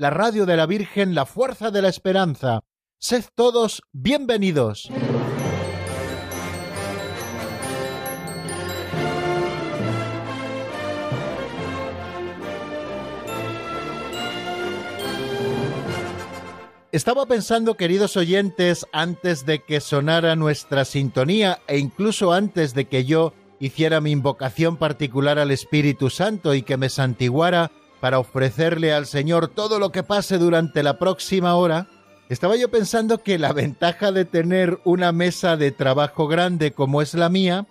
la radio de la Virgen, la fuerza de la esperanza. Sed todos bienvenidos. Estaba pensando, queridos oyentes, antes de que sonara nuestra sintonía e incluso antes de que yo hiciera mi invocación particular al Espíritu Santo y que me santiguara para ofrecerle al Señor todo lo que pase durante la próxima hora, estaba yo pensando que la ventaja de tener una mesa de trabajo grande como es la mía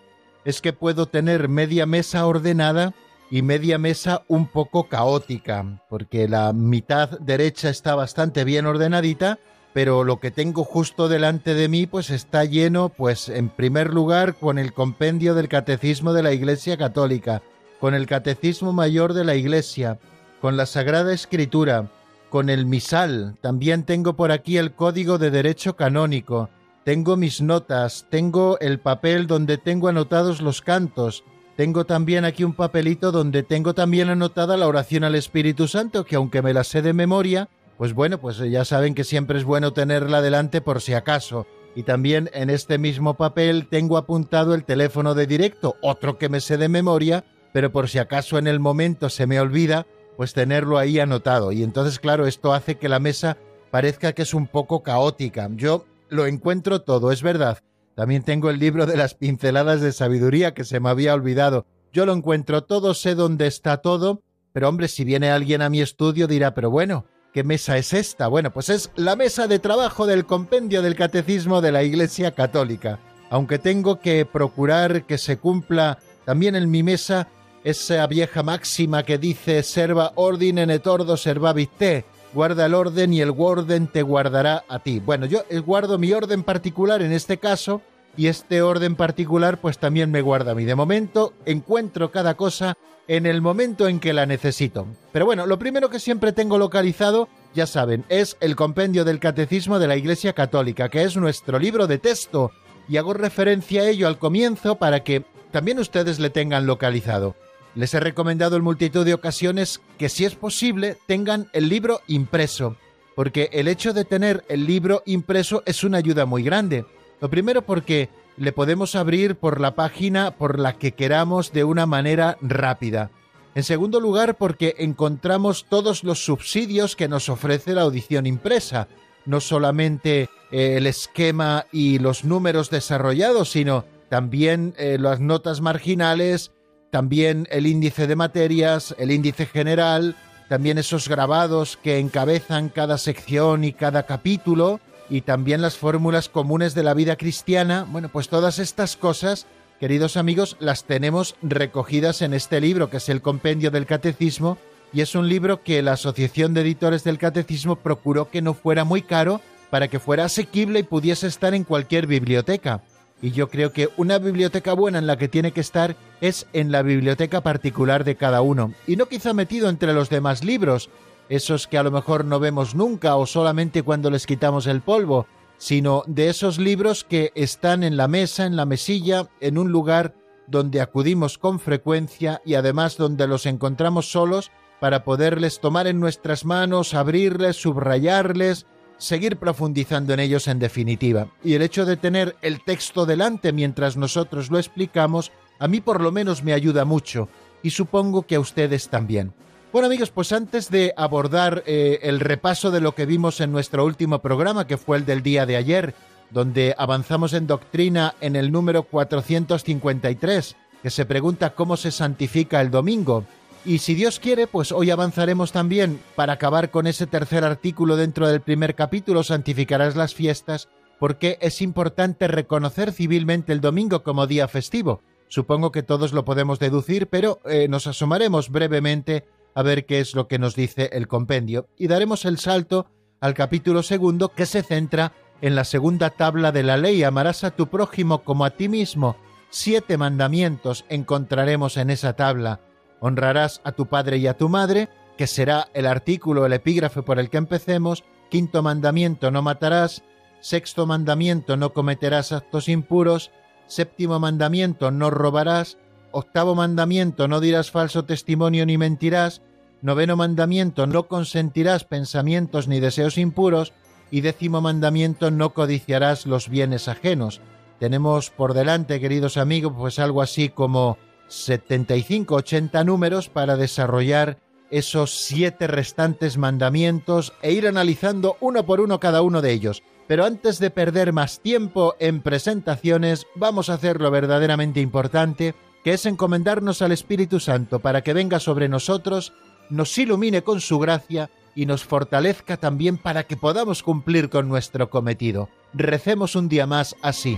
es que puedo tener media mesa ordenada y media mesa un poco caótica, porque la mitad derecha está bastante bien ordenadita, pero lo que tengo justo delante de mí pues está lleno pues en primer lugar con el compendio del catecismo de la Iglesia Católica, con el catecismo mayor de la Iglesia, con la Sagrada Escritura, con el misal, también tengo por aquí el código de derecho canónico, tengo mis notas, tengo el papel donde tengo anotados los cantos, tengo también aquí un papelito donde tengo también anotada la oración al Espíritu Santo, que aunque me la sé de memoria, pues bueno, pues ya saben que siempre es bueno tenerla delante por si acaso. Y también en este mismo papel tengo apuntado el teléfono de directo, otro que me sé de memoria, pero por si acaso en el momento se me olvida, pues tenerlo ahí anotado. Y entonces, claro, esto hace que la mesa parezca que es un poco caótica. Yo lo encuentro todo, es verdad, también tengo el libro de las pinceladas de sabiduría que se me había olvidado. Yo lo encuentro todo, sé dónde está todo, pero hombre, si viene alguien a mi estudio dirá, pero bueno, ¿qué mesa es esta? Bueno, pues es la mesa de trabajo del compendio del catecismo de la Iglesia Católica. Aunque tengo que procurar que se cumpla también en mi mesa esa vieja máxima que dice serva ordine et ordo servavit te, guarda el orden y el orden te guardará a ti. Bueno, yo guardo mi orden particular en este caso y este orden particular pues también me guarda a mí. De momento encuentro cada cosa en el momento en que la necesito. Pero bueno, lo primero que siempre tengo localizado, ya saben, es el compendio del Catecismo de la Iglesia Católica, que es nuestro libro de texto, y hago referencia a ello al comienzo para que también ustedes le tengan localizado. Les he recomendado en multitud de ocasiones que si es posible tengan el libro impreso, porque el hecho de tener el libro impreso es una ayuda muy grande. Lo primero porque le podemos abrir por la página por la que queramos de una manera rápida. En segundo lugar porque encontramos todos los subsidios que nos ofrece la audición impresa, no solamente eh, el esquema y los números desarrollados, sino también eh, las notas marginales, también el índice de materias, el índice general, también esos grabados que encabezan cada sección y cada capítulo, y también las fórmulas comunes de la vida cristiana. Bueno, pues todas estas cosas, queridos amigos, las tenemos recogidas en este libro, que es el Compendio del Catecismo, y es un libro que la Asociación de Editores del Catecismo procuró que no fuera muy caro para que fuera asequible y pudiese estar en cualquier biblioteca. Y yo creo que una biblioteca buena en la que tiene que estar es en la biblioteca particular de cada uno, y no quizá metido entre los demás libros, esos que a lo mejor no vemos nunca o solamente cuando les quitamos el polvo, sino de esos libros que están en la mesa, en la mesilla, en un lugar donde acudimos con frecuencia y además donde los encontramos solos para poderles tomar en nuestras manos, abrirles, subrayarles, seguir profundizando en ellos en definitiva. Y el hecho de tener el texto delante mientras nosotros lo explicamos, a mí por lo menos me ayuda mucho y supongo que a ustedes también. Bueno amigos, pues antes de abordar eh, el repaso de lo que vimos en nuestro último programa, que fue el del día de ayer, donde avanzamos en doctrina en el número 453, que se pregunta cómo se santifica el domingo, y si Dios quiere, pues hoy avanzaremos también para acabar con ese tercer artículo dentro del primer capítulo, santificarás las fiestas, porque es importante reconocer civilmente el domingo como día festivo. Supongo que todos lo podemos deducir, pero eh, nos asomaremos brevemente a ver qué es lo que nos dice el compendio. Y daremos el salto al capítulo segundo que se centra en la segunda tabla de la ley, amarás a tu prójimo como a ti mismo. Siete mandamientos encontraremos en esa tabla. Honrarás a tu padre y a tu madre, que será el artículo, el epígrafe por el que empecemos. Quinto mandamiento, no matarás. Sexto mandamiento, no cometerás actos impuros. Séptimo mandamiento, no robarás. Octavo mandamiento, no dirás falso testimonio ni mentirás. Noveno mandamiento, no consentirás pensamientos ni deseos impuros. Y décimo mandamiento, no codiciarás los bienes ajenos. Tenemos por delante, queridos amigos, pues algo así como 75-80 números para desarrollar esos siete restantes mandamientos e ir analizando uno por uno cada uno de ellos. Pero antes de perder más tiempo en presentaciones, vamos a hacer lo verdaderamente importante, que es encomendarnos al Espíritu Santo para que venga sobre nosotros, nos ilumine con su gracia y nos fortalezca también para que podamos cumplir con nuestro cometido. Recemos un día más así.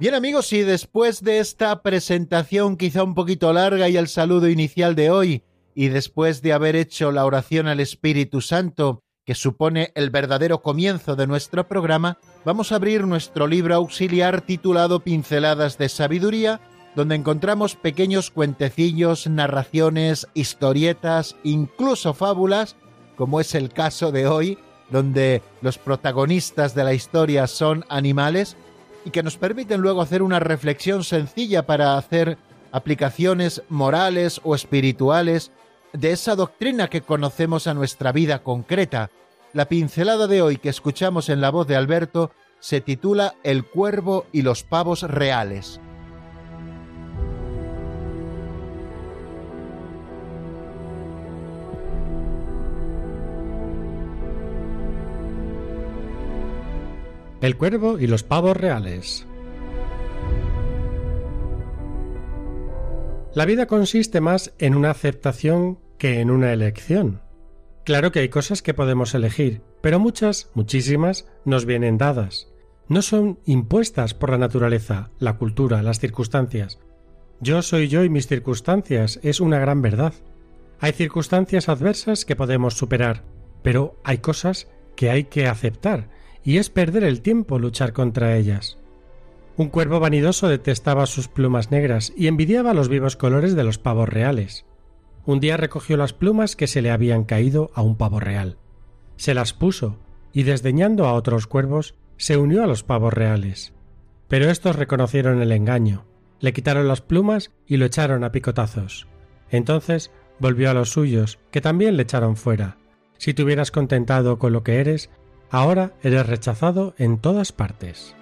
Bien amigos, y después de esta presentación quizá un poquito larga y el saludo inicial de hoy, y después de haber hecho la oración al Espíritu Santo, que supone el verdadero comienzo de nuestro programa, vamos a abrir nuestro libro auxiliar titulado Pinceladas de Sabiduría, donde encontramos pequeños cuentecillos, narraciones, historietas, incluso fábulas, como es el caso de hoy, donde los protagonistas de la historia son animales, y que nos permiten luego hacer una reflexión sencilla para hacer aplicaciones morales o espirituales de esa doctrina que conocemos a nuestra vida concreta. La pincelada de hoy que escuchamos en la voz de Alberto se titula El cuervo y los pavos reales. El cuervo y los pavos reales. La vida consiste más en una aceptación que en una elección. Claro que hay cosas que podemos elegir, pero muchas, muchísimas, nos vienen dadas. No son impuestas por la naturaleza, la cultura, las circunstancias. Yo soy yo y mis circunstancias es una gran verdad. Hay circunstancias adversas que podemos superar, pero hay cosas que hay que aceptar y es perder el tiempo luchar contra ellas. Un cuervo vanidoso detestaba sus plumas negras y envidiaba los vivos colores de los pavos reales. Un día recogió las plumas que se le habían caído a un pavo real. Se las puso y desdeñando a otros cuervos se unió a los pavos reales. Pero estos reconocieron el engaño, le quitaron las plumas y lo echaron a picotazos. Entonces volvió a los suyos, que también le echaron fuera. Si te hubieras contentado con lo que eres, Ahora eres rechazado en todas partes.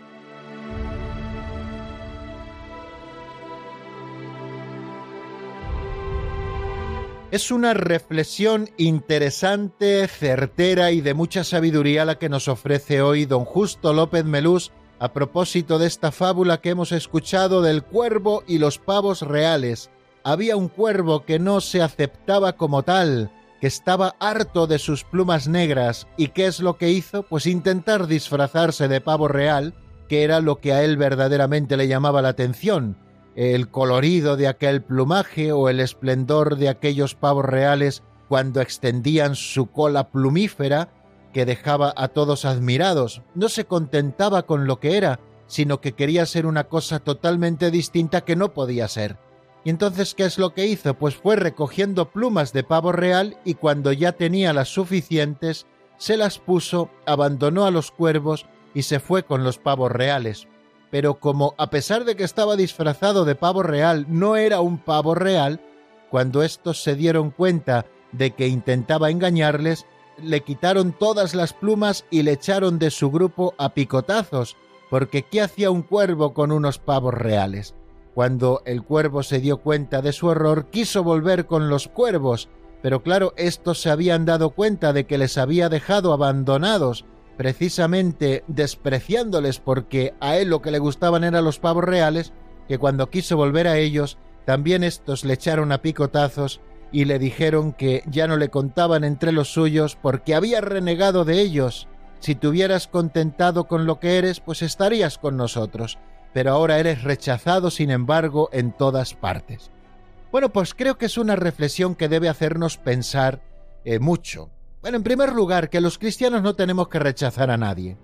Es una reflexión interesante, certera y de mucha sabiduría la que nos ofrece hoy don Justo López Melús a propósito de esta fábula que hemos escuchado del cuervo y los pavos reales. Había un cuervo que no se aceptaba como tal, que estaba harto de sus plumas negras y qué es lo que hizo? Pues intentar disfrazarse de pavo real, que era lo que a él verdaderamente le llamaba la atención, el colorido de aquel plumaje o el esplendor de aquellos pavos reales cuando extendían su cola plumífera que dejaba a todos admirados. No se contentaba con lo que era, sino que quería ser una cosa totalmente distinta que no podía ser. Y entonces, ¿qué es lo que hizo? Pues fue recogiendo plumas de pavo real y cuando ya tenía las suficientes, se las puso, abandonó a los cuervos y se fue con los pavos reales. Pero como a pesar de que estaba disfrazado de pavo real, no era un pavo real, cuando estos se dieron cuenta de que intentaba engañarles, le quitaron todas las plumas y le echaron de su grupo a picotazos, porque ¿qué hacía un cuervo con unos pavos reales? Cuando el cuervo se dio cuenta de su error, quiso volver con los cuervos, pero claro, estos se habían dado cuenta de que les había dejado abandonados, precisamente despreciándoles porque a él lo que le gustaban eran los pavos reales, que cuando quiso volver a ellos, también estos le echaron a picotazos y le dijeron que ya no le contaban entre los suyos porque había renegado de ellos. Si te hubieras contentado con lo que eres, pues estarías con nosotros, pero ahora eres rechazado, sin embargo, en todas partes. Bueno, pues creo que es una reflexión que debe hacernos pensar eh, mucho. Bueno, en primer lugar, que los cristianos no tenemos que rechazar a nadie.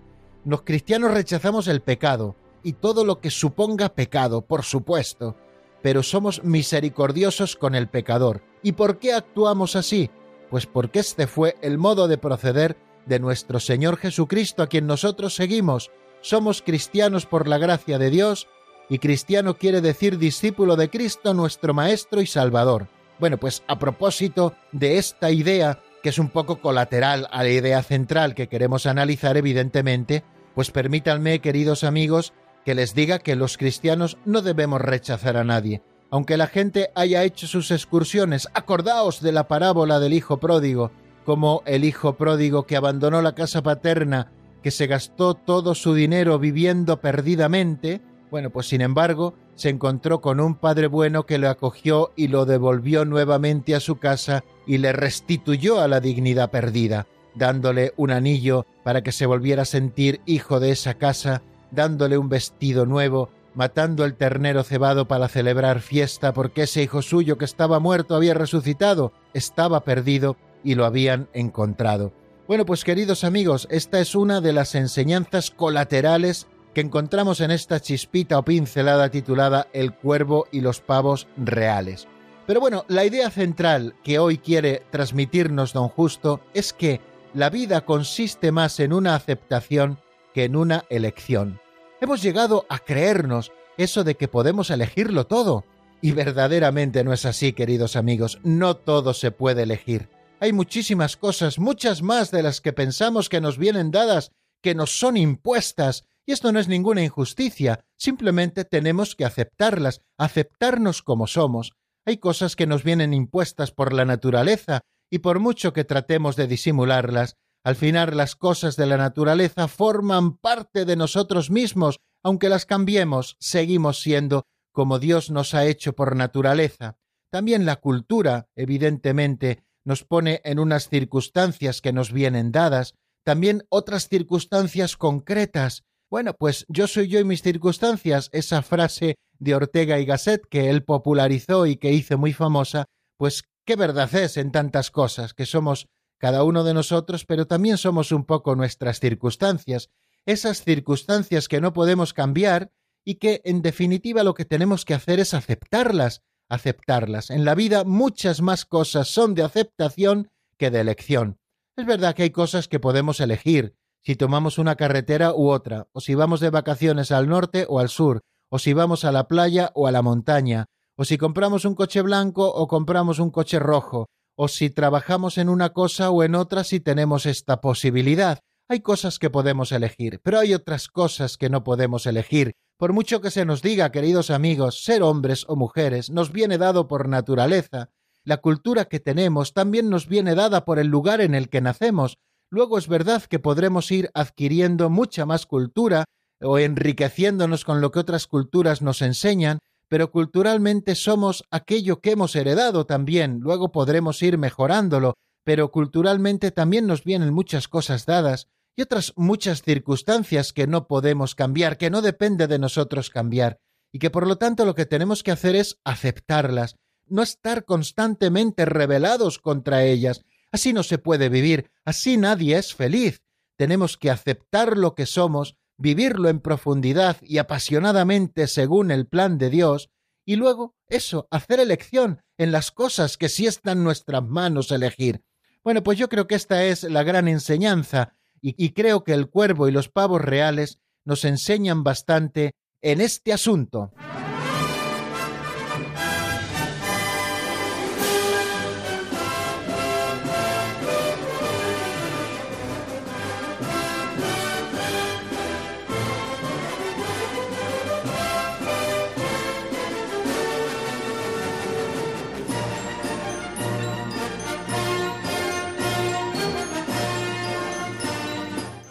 Los cristianos rechazamos el pecado y todo lo que suponga pecado, por supuesto, pero somos misericordiosos con el pecador. ¿Y por qué actuamos así? Pues porque este fue el modo de proceder de nuestro Señor Jesucristo a quien nosotros seguimos. Somos cristianos por la gracia de Dios y cristiano quiere decir discípulo de Cristo, nuestro Maestro y Salvador. Bueno, pues a propósito de esta idea, que es un poco colateral a la idea central que queremos analizar, evidentemente, pues permítanme, queridos amigos, que les diga que los cristianos no debemos rechazar a nadie. Aunque la gente haya hecho sus excursiones, acordaos de la parábola del hijo pródigo, como el hijo pródigo que abandonó la casa paterna, que se gastó todo su dinero viviendo perdidamente, bueno, pues sin embargo, se encontró con un padre bueno que lo acogió y lo devolvió nuevamente a su casa y le restituyó a la dignidad perdida, dándole un anillo para que se volviera a sentir hijo de esa casa, dándole un vestido nuevo, matando el ternero cebado para celebrar fiesta porque ese hijo suyo que estaba muerto había resucitado, estaba perdido y lo habían encontrado. Bueno, pues queridos amigos, esta es una de las enseñanzas colaterales que encontramos en esta chispita o pincelada titulada El cuervo y los pavos reales. Pero bueno, la idea central que hoy quiere transmitirnos don Justo es que la vida consiste más en una aceptación que en una elección. Hemos llegado a creernos eso de que podemos elegirlo todo. Y verdaderamente no es así, queridos amigos, no todo se puede elegir. Hay muchísimas cosas, muchas más de las que pensamos que nos vienen dadas, que nos son impuestas, y esto no es ninguna injusticia, simplemente tenemos que aceptarlas, aceptarnos como somos. Hay cosas que nos vienen impuestas por la naturaleza, y por mucho que tratemos de disimularlas, al final las cosas de la naturaleza forman parte de nosotros mismos, aunque las cambiemos, seguimos siendo como Dios nos ha hecho por naturaleza. También la cultura, evidentemente, nos pone en unas circunstancias que nos vienen dadas, también otras circunstancias concretas, bueno, pues yo soy yo y mis circunstancias, esa frase de Ortega y Gasset que él popularizó y que hizo muy famosa, pues qué verdad es en tantas cosas, que somos cada uno de nosotros, pero también somos un poco nuestras circunstancias, esas circunstancias que no podemos cambiar y que en definitiva lo que tenemos que hacer es aceptarlas, aceptarlas. En la vida muchas más cosas son de aceptación que de elección. Es verdad que hay cosas que podemos elegir, si tomamos una carretera u otra, o si vamos de vacaciones al norte o al sur, o si vamos a la playa o a la montaña, o si compramos un coche blanco o compramos un coche rojo, o si trabajamos en una cosa o en otra si tenemos esta posibilidad. Hay cosas que podemos elegir, pero hay otras cosas que no podemos elegir. Por mucho que se nos diga, queridos amigos, ser hombres o mujeres nos viene dado por naturaleza. La cultura que tenemos también nos viene dada por el lugar en el que nacemos, Luego es verdad que podremos ir adquiriendo mucha más cultura o enriqueciéndonos con lo que otras culturas nos enseñan, pero culturalmente somos aquello que hemos heredado también, luego podremos ir mejorándolo, pero culturalmente también nos vienen muchas cosas dadas y otras muchas circunstancias que no podemos cambiar, que no depende de nosotros cambiar, y que por lo tanto lo que tenemos que hacer es aceptarlas, no estar constantemente rebelados contra ellas, Así no se puede vivir, así nadie es feliz. Tenemos que aceptar lo que somos, vivirlo en profundidad y apasionadamente según el plan de Dios, y luego eso, hacer elección en las cosas que sí está en nuestras manos elegir. Bueno, pues yo creo que esta es la gran enseñanza, y, creo que el cuervo y los pavos reales nos enseñan bastante en este asunto.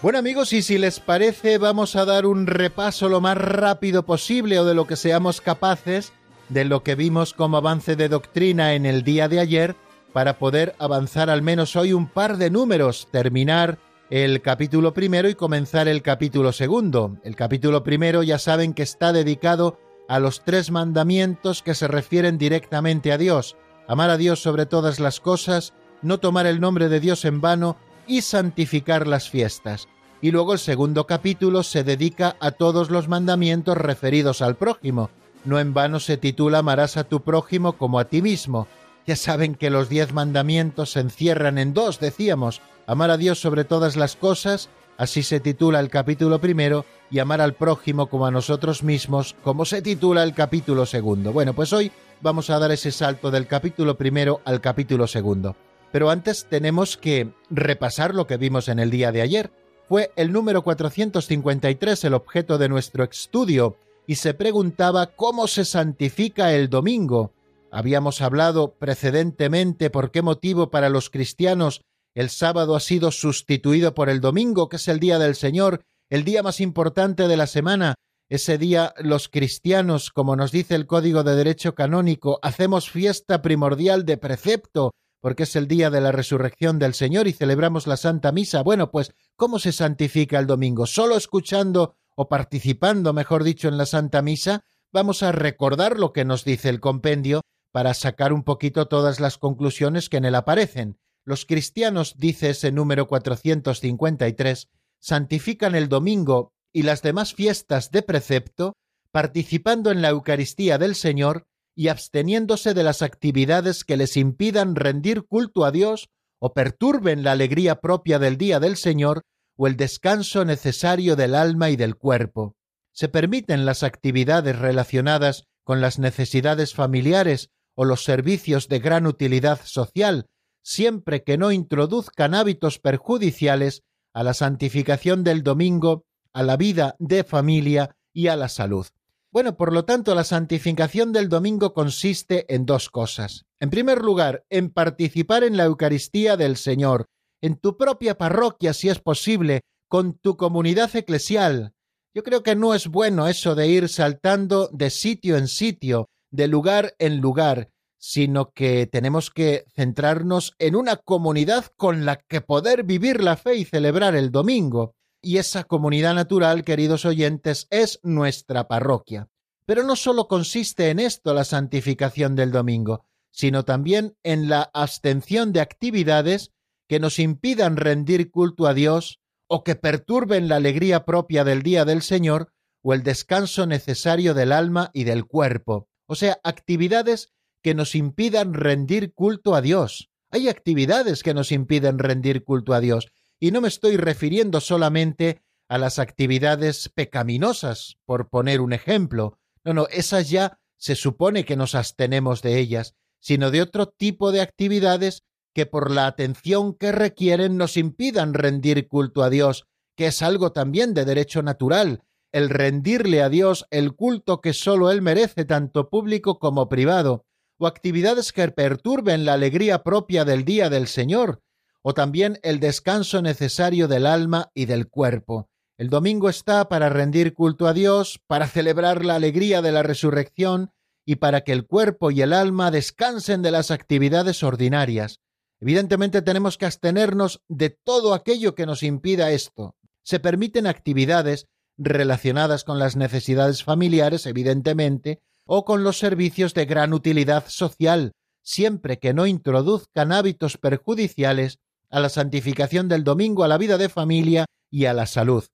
Bueno amigos, y si les parece vamos a dar un repaso lo más rápido posible o de lo que seamos capaces de lo que vimos como avance de doctrina en el día de ayer para poder avanzar al menos hoy un par de números, terminar el capítulo primero y comenzar el capítulo segundo. El capítulo primero ya saben que está dedicado a los tres mandamientos que se refieren directamente a Dios, amar a Dios sobre todas las cosas, no tomar el nombre de Dios en vano y santificar las fiestas y luego el segundo capítulo se dedica a todos los mandamientos referidos al prójimo. No en vano se titula Amarás a tu prójimo como a ti mismo. Ya saben que los diez mandamientos se encierran en dos, decíamos, amar a Dios sobre todas las cosas, así se titula el capítulo primero, y amar al prójimo como a nosotros mismos, como se titula el capítulo segundo. Bueno, pues hoy vamos a dar ese salto del capítulo primero al capítulo segundo. Pero antes tenemos que repasar lo que vimos en el día de ayer fue el número 453 el objeto de nuestro estudio y se preguntaba cómo se santifica el domingo. Habíamos hablado precedentemente por qué motivo para los cristianos el sábado ha sido sustituido por el domingo, que es el día del Señor, el día más importante de la semana. Ese día los cristianos, como nos dice el Código de Derecho Canónico, hacemos fiesta primordial de precepto, porque es el día de la resurrección del Señor y celebramos la Santa Misa. Bueno, pues, ¿cómo se santifica el domingo? ¿Solo escuchando o participando, mejor dicho, en la Santa Misa? Vamos a recordar lo que nos dice el compendio para sacar un poquito todas las conclusiones que en él aparecen. Los cristianos, dice ese número 453, santifican el domingo y las demás fiestas de precepto, participando en la Eucaristía del Señor y absteniéndose de las actividades que les impidan rendir culto a Dios o perturben la alegría propia del día del Señor o el descanso necesario del alma y del cuerpo. Se permiten las actividades relacionadas con las necesidades familiares o los servicios de gran utilidad social, siempre que no introduzcan hábitos perjudiciales a la santificación del domingo, a la vida de familia y a la salud. Bueno, por lo tanto, la santificación del domingo consiste en dos cosas. En primer lugar, en participar en la Eucaristía del Señor, en tu propia parroquia, si es posible, con tu comunidad eclesial. Yo creo que no es bueno eso de ir saltando de sitio en sitio, de lugar en lugar, sino que tenemos que centrarnos en una comunidad con la que poder vivir la fe y celebrar el domingo y esa comunidad natural, queridos oyentes, es nuestra parroquia. Pero no solo consiste en esto la santificación del domingo, sino también en la abstención de actividades que nos impidan rendir culto a Dios o que perturben la alegría propia del día del Señor o el descanso necesario del alma y del cuerpo. O sea, actividades que nos impidan rendir culto a Dios. Hay actividades que nos impiden rendir culto a Dios y no me estoy refiriendo solamente a las actividades pecaminosas, por poner un ejemplo. No, no, esas ya se supone que nos abstenemos de ellas, sino de otro tipo de actividades que por la atención que requieren nos impidan rendir culto a Dios, que es algo también de derecho natural, el rendirle a Dios el culto que sólo Él merece, tanto público como privado, o actividades que perturben la alegría propia del día del Señor, o también el descanso necesario del alma y del cuerpo. El domingo está para rendir culto a Dios, para celebrar la alegría de la resurrección y para que el cuerpo y el alma descansen de las actividades ordinarias. Evidentemente tenemos que abstenernos de todo aquello que nos impida esto. Se permiten actividades relacionadas con las necesidades familiares, evidentemente, o con los servicios de gran utilidad social, siempre que no introduzcan hábitos perjudiciales a la santificación del domingo, a la vida de familia y a la salud.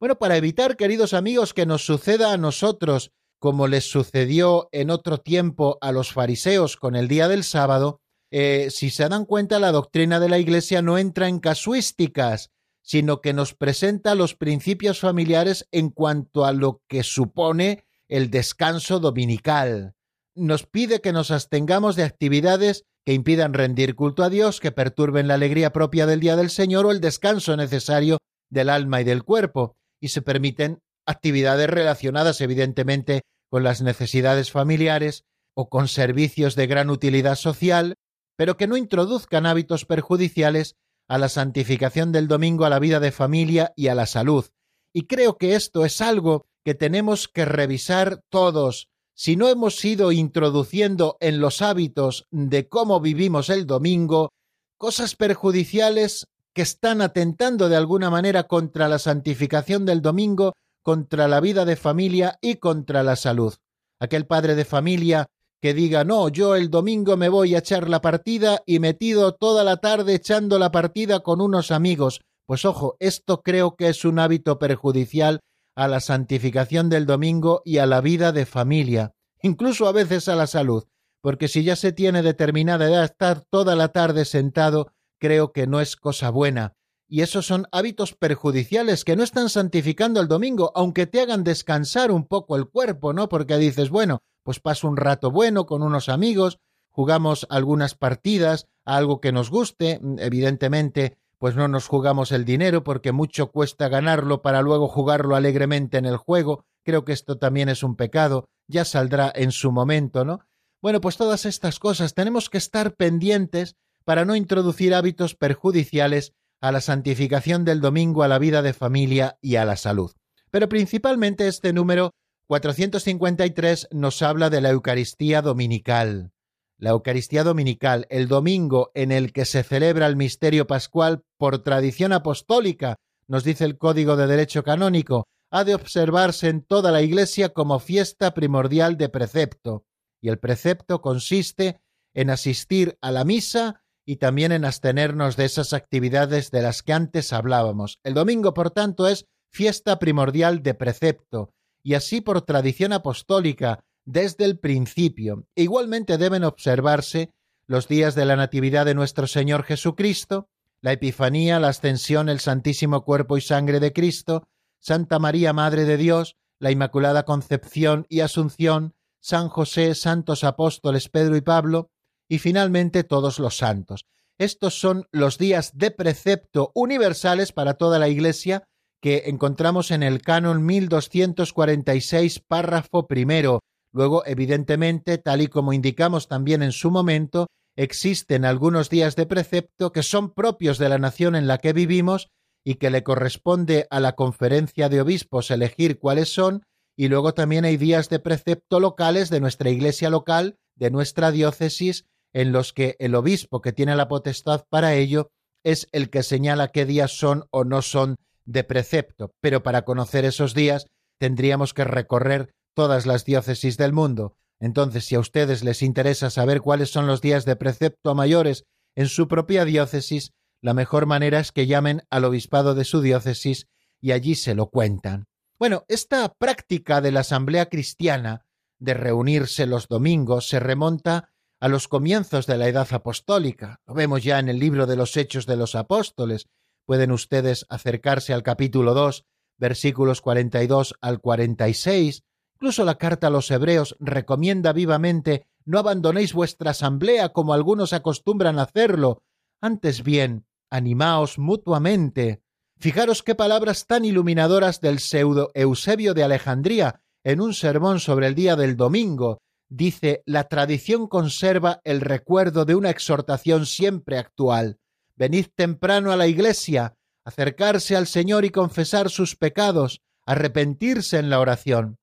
Bueno, para evitar, queridos amigos, que nos suceda a nosotros como les sucedió en otro tiempo a los fariseos con el día del sábado, eh, si se dan cuenta, la doctrina de la Iglesia no entra en casuísticas, sino que nos presenta los principios familiares en cuanto a lo que supone el descanso dominical. Nos pide que nos abstengamos de actividades que impidan rendir culto a Dios, que perturben la alegría propia del día del Señor o el descanso necesario del alma y del cuerpo, y se permiten actividades relacionadas evidentemente con las necesidades familiares o con servicios de gran utilidad social, pero que no introduzcan hábitos perjudiciales a la santificación del domingo, a la vida de familia y a la salud. Y creo que esto es algo que tenemos que revisar todos. Si no hemos ido introduciendo en los hábitos de cómo vivimos el domingo cosas perjudiciales que están atentando de alguna manera contra la santificación del domingo, contra la vida de familia y contra la salud. Aquel padre de familia que diga, no, yo el domingo me voy a echar la partida y metido toda la tarde echando la partida con unos amigos. Pues ojo, esto creo que es un hábito perjudicial a la santificación del domingo y a la vida de familia, incluso a veces a la salud, porque si ya se tiene determinada edad estar toda la tarde sentado, creo que no es cosa buena. Y esos son hábitos perjudiciales que no están santificando el domingo, aunque te hagan descansar un poco el cuerpo, ¿no? Porque dices, bueno, pues paso un rato bueno con unos amigos, jugamos algunas partidas, algo que nos guste, mm, evidentemente, pues no nos jugamos el dinero porque mucho cuesta ganarlo para luego jugarlo alegremente en el juego, creo que esto también es un pecado, ya saldrá en su momento, ¿no? Bueno, pues todas estas cosas tenemos que estar pendientes para no introducir hábitos perjudiciales a la santificación del domingo, a la vida de familia y a la salud. Pero principalmente este número 453 nos habla de la Eucaristía Dominical. La Eucaristía Dominical, el domingo en el que se celebra el misterio pascual por tradición apostólica, nos dice el Código de Derecho Canónico, ha de observarse en toda la Iglesia como fiesta primordial de precepto, y el precepto consiste en asistir a la misa y también en abstenernos de esas actividades de las que antes hablábamos. El domingo, por tanto, es fiesta primordial de precepto, y así por tradición apostólica desde el principio. Igualmente deben observarse los días de la Natividad de nuestro Señor Jesucristo, la Epifanía, la Ascensión, el Santísimo Cuerpo y Sangre de Cristo, Santa María, Madre de Dios, la Inmaculada Concepción y Asunción, San José, santos apóstoles Pedro y Pablo, y finalmente todos los santos. Estos son los días de precepto universales para toda la Iglesia que encontramos en el canon 1246, párrafo primero. Luego, evidentemente, tal y como indicamos también en su momento, existen algunos días de precepto que son propios de la nación en la que vivimos y que le corresponde a la conferencia de obispos elegir cuáles son, y luego también hay días de precepto locales de nuestra iglesia local, de nuestra diócesis, en los que el obispo que tiene la potestad para ello es el que señala qué días son o no son de precepto, pero para conocer esos días tendríamos que recorrer todas las diócesis del mundo. Entonces, si a ustedes les interesa saber cuáles son los días de precepto mayores en su propia diócesis, la mejor manera es que llamen al obispado de su diócesis y allí se lo cuentan. Bueno, esta práctica de la Asamblea Cristiana de reunirse los domingos se remonta a los comienzos de la Edad Apostólica. Lo vemos ya en el libro de los Hechos de los Apóstoles, Pueden ustedes acercarse al capítulo 2, versículos 42 al 46. Incluso la carta a los hebreos recomienda vivamente no abandonéis vuestra asamblea como algunos acostumbran hacerlo, antes bien, animaos mutuamente. Fijaros qué palabras tan iluminadoras del pseudo Eusebio de Alejandría en un sermón sobre el día del domingo. Dice, la tradición conserva el recuerdo de una exhortación siempre actual venid temprano a la iglesia, acercarse al Señor y confesar sus pecados, arrepentirse en la oración,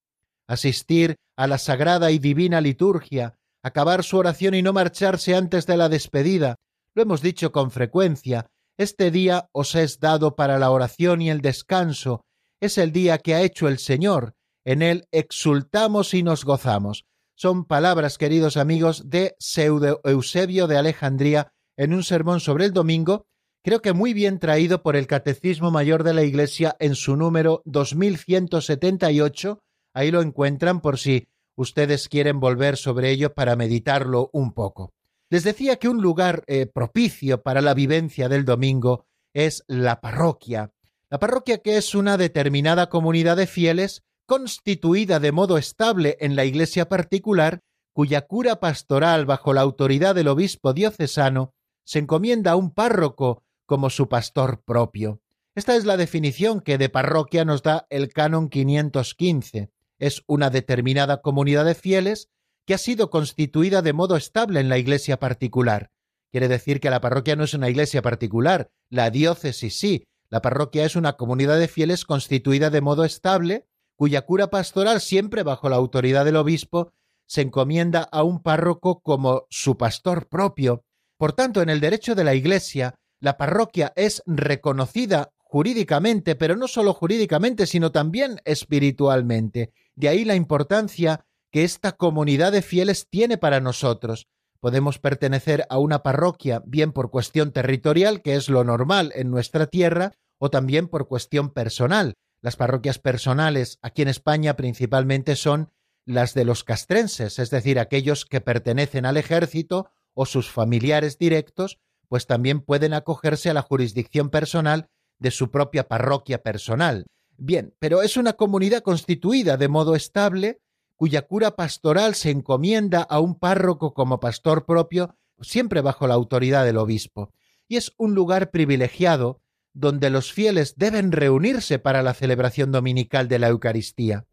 asistir a la sagrada y divina liturgia, acabar su oración y no marcharse antes de la despedida. Lo hemos dicho con frecuencia, este día os es dado para la oración y el descanso, es el día que ha hecho el Señor, en él exultamos y nos gozamos. Son palabras, queridos amigos, de Pseudo Eusebio de Alejandría, en un sermón sobre el domingo, creo que muy bien traído por el Catecismo Mayor de la Iglesia en su número 2178. Ahí lo encuentran por si ustedes quieren volver sobre ello para meditarlo un poco. Les decía que un lugar eh, propicio para la vivencia del domingo es la parroquia. La parroquia que es una determinada comunidad de fieles constituida de modo estable en la iglesia particular, cuya cura pastoral bajo la autoridad del obispo diocesano se encomienda a un párroco como su pastor propio. Esta es la definición que de parroquia nos da el canon 515. Es una determinada comunidad de fieles que ha sido constituida de modo estable en la iglesia particular. Quiere decir que la parroquia no es una iglesia particular, la diócesis sí. La parroquia es una comunidad de fieles constituida de modo estable, cuya cura pastoral, siempre bajo la autoridad del obispo, se encomienda a un párroco como su pastor propio. Por tanto, en el derecho de la Iglesia, la parroquia es reconocida jurídicamente, pero no solo jurídicamente, sino también espiritualmente. De ahí la importancia que esta comunidad de fieles tiene para nosotros. Podemos pertenecer a una parroquia bien por cuestión territorial, que es lo normal en nuestra tierra, o también por cuestión personal. Las parroquias personales aquí en España principalmente son las de los castrenses, es decir, aquellos que pertenecen al ejército o sus familiares directos, pues también pueden acogerse a la jurisdicción personal de su propia parroquia personal. Bien, pero es una comunidad constituida de modo estable cuya cura pastoral se encomienda a un párroco como pastor propio, siempre bajo la autoridad del obispo. Y es un lugar privilegiado donde los fieles deben reunirse para la celebración dominical de la Eucaristía.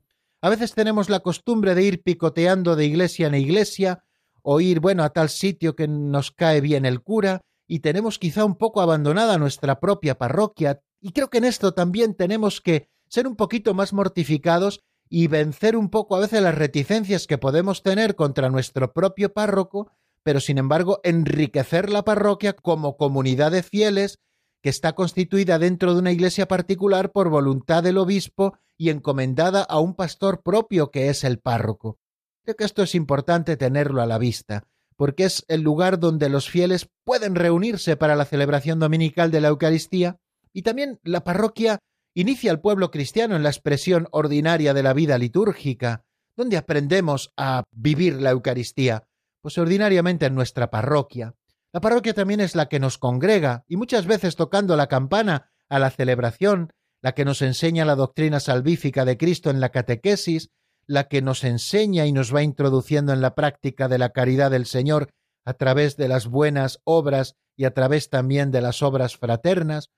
A veces tenemos la costumbre de ir picoteando de iglesia en iglesia, o ir, bueno, a tal sitio que nos cae bien el cura, y tenemos quizá un poco abandonada nuestra propia parroquia, y creo que en esto también tenemos que ser un poquito más mortificados y vencer un poco a veces las reticencias que podemos tener contra nuestro propio párroco, pero sin embargo enriquecer la parroquia como comunidad de fieles que está constituida dentro de una iglesia particular por voluntad del obispo y encomendada a un pastor propio que es el párroco. Creo que esto es importante tenerlo a la vista, porque es el lugar donde los fieles pueden reunirse para la celebración dominical de la Eucaristía, y también la parroquia inicia al pueblo cristiano en la expresión ordinaria de la vida litúrgica, donde aprendemos a vivir la Eucaristía, pues ordinariamente en nuestra parroquia. La parroquia también es la que nos congrega, y muchas veces tocando la campana a la celebración, la que nos enseña la doctrina salvífica de Cristo en la catequesis, la que nos enseña y nos va introduciendo en la práctica de la caridad del Señor a través de las buenas obras y a través también de las obras fraternas,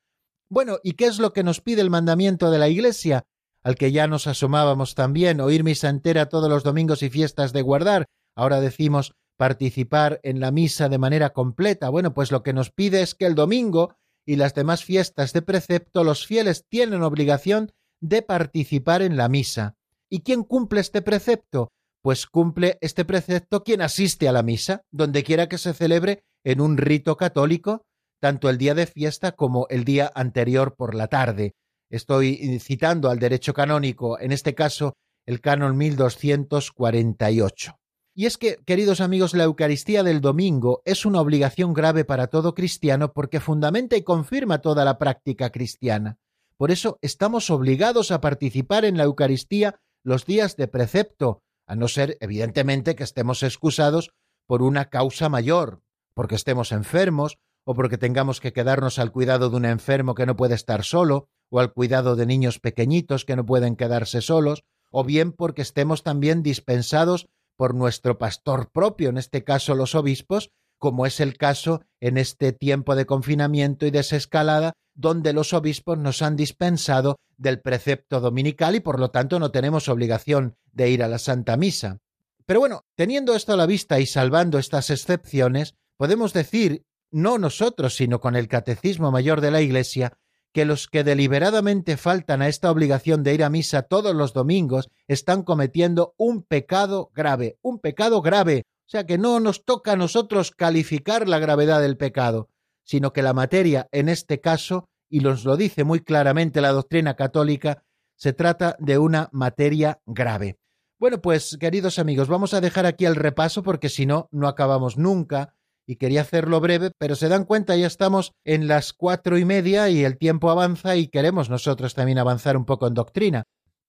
bueno, ¿y qué es lo que nos pide el mandamiento de la Iglesia? Al que ya nos asomábamos también, oír misa entera todos los domingos y fiestas de guardar. Ahora decimos participar en la misa de manera completa. Bueno, pues lo que nos pide es que el domingo y las demás fiestas de precepto los fieles tienen obligación de participar en la misa. ¿Y quién cumple este precepto? Pues cumple este precepto quien asiste a la misa, donde quiera que se celebre en un rito católico, tanto el día de fiesta como el día anterior por la tarde. Estoy citando al derecho canónico, en este caso el canon 1248. Y es que, queridos amigos, la Eucaristía del domingo es una obligación grave para todo cristiano porque fundamenta y confirma toda la práctica cristiana. Por eso estamos obligados a participar en la Eucaristía los días de precepto, a no ser, evidentemente, que estemos excusados por una causa mayor, porque estemos enfermos o porque tengamos que quedarnos al cuidado de un enfermo que no puede estar solo, o al cuidado de niños pequeñitos que no pueden quedarse solos, o bien porque estemos también dispensados por nuestro pastor propio, en este caso los obispos, como es el caso en este tiempo de confinamiento y desescalada, donde los obispos nos han dispensado del precepto dominical y por lo tanto no tenemos obligación de ir a la Santa Misa. Pero bueno, teniendo esto a la vista y salvando estas excepciones, podemos decir no nosotros, sino con el Catecismo Mayor de la Iglesia, que los que deliberadamente faltan a esta obligación de ir a misa todos los domingos están cometiendo un pecado grave, un pecado grave. O sea que no nos toca a nosotros calificar la gravedad del pecado, sino que la materia, en este caso, y nos lo dice muy claramente la doctrina católica, se trata de una materia grave. Bueno, pues queridos amigos, vamos a dejar aquí el repaso porque si no, no acabamos nunca y quería hacerlo breve, pero se dan cuenta, ya estamos en las cuatro y media y el tiempo avanza y queremos nosotros también avanzar un poco en doctrina.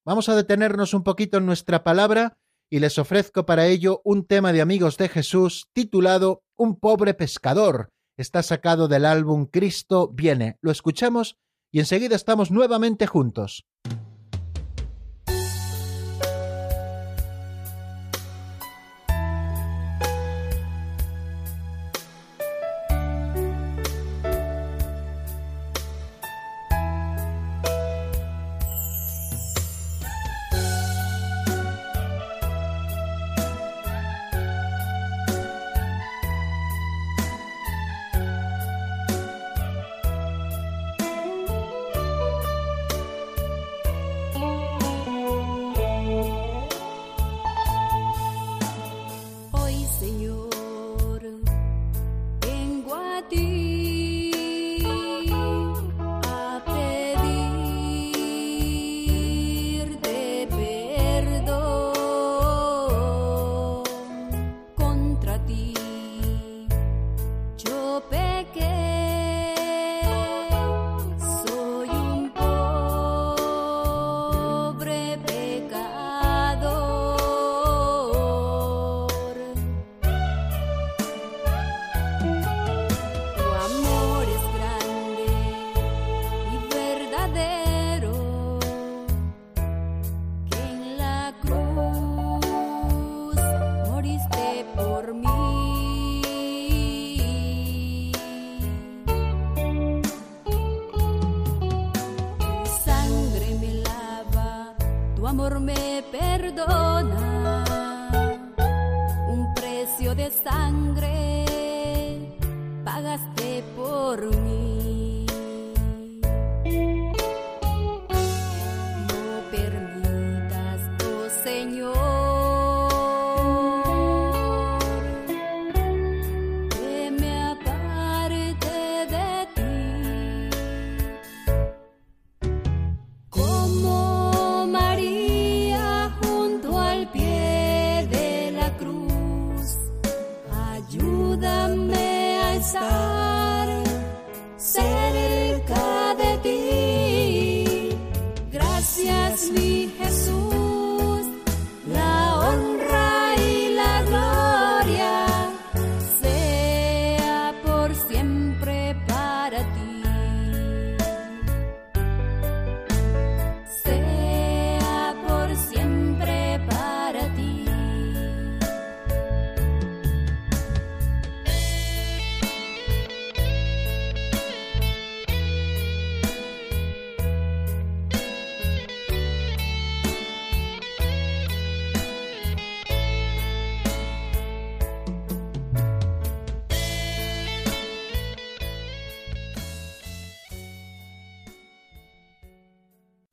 Vamos a detenernos un poquito en nuestra palabra y les ofrezco para ello un tema de amigos de Jesús titulado Un pobre pescador, está sacado del álbum Cristo viene. Lo escuchamos y enseguida estamos nuevamente juntos.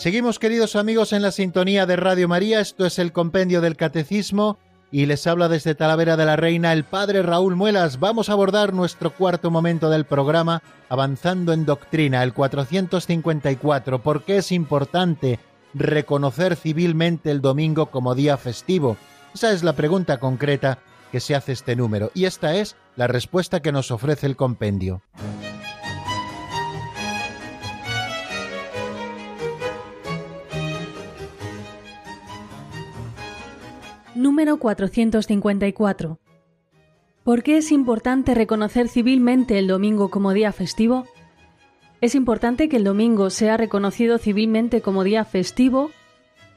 Seguimos, queridos amigos, en la sintonía de Radio María. Esto es el Compendio del Catecismo y les habla desde Talavera de la Reina el Padre Raúl Muelas. Vamos a abordar nuestro cuarto momento del programa avanzando en doctrina, el 454. ¿Por qué es importante reconocer civilmente el domingo como día festivo? Esa es la pregunta concreta que se hace este número y esta es la respuesta que nos ofrece el compendio. Número 454. ¿Por qué es importante reconocer civilmente el domingo como día festivo? Es importante que el domingo sea reconocido civilmente como día festivo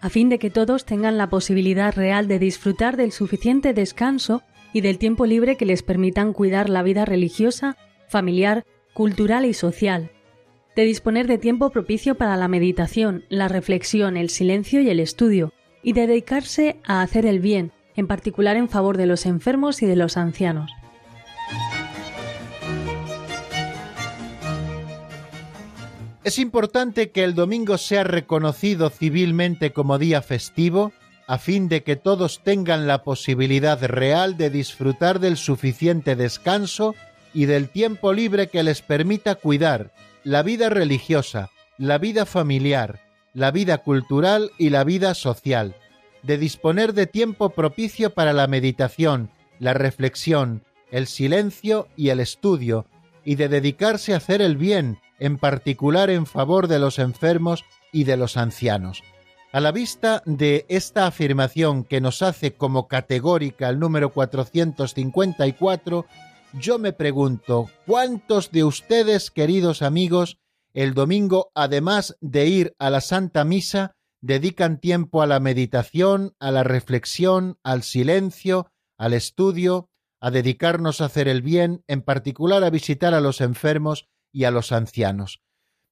a fin de que todos tengan la posibilidad real de disfrutar del suficiente descanso y del tiempo libre que les permitan cuidar la vida religiosa, familiar, cultural y social, de disponer de tiempo propicio para la meditación, la reflexión, el silencio y el estudio, y dedicarse a hacer el bien, en particular en favor de los enfermos y de los ancianos. Es importante que el domingo sea reconocido civilmente como día festivo, a fin de que todos tengan la posibilidad real de disfrutar del suficiente descanso y del tiempo libre que les permita cuidar la vida religiosa, la vida familiar, la vida cultural y la vida social, de disponer de tiempo propicio para la meditación, la reflexión, el silencio y el estudio, y de dedicarse a hacer el bien, en particular en favor de los enfermos y de los ancianos. A la vista de esta afirmación que nos hace como categórica el número 454, yo me pregunto, ¿cuántos de ustedes, queridos amigos, el domingo, además de ir a la Santa Misa, dedican tiempo a la meditación, a la reflexión, al silencio, al estudio, a dedicarnos a hacer el bien, en particular a visitar a los enfermos y a los ancianos?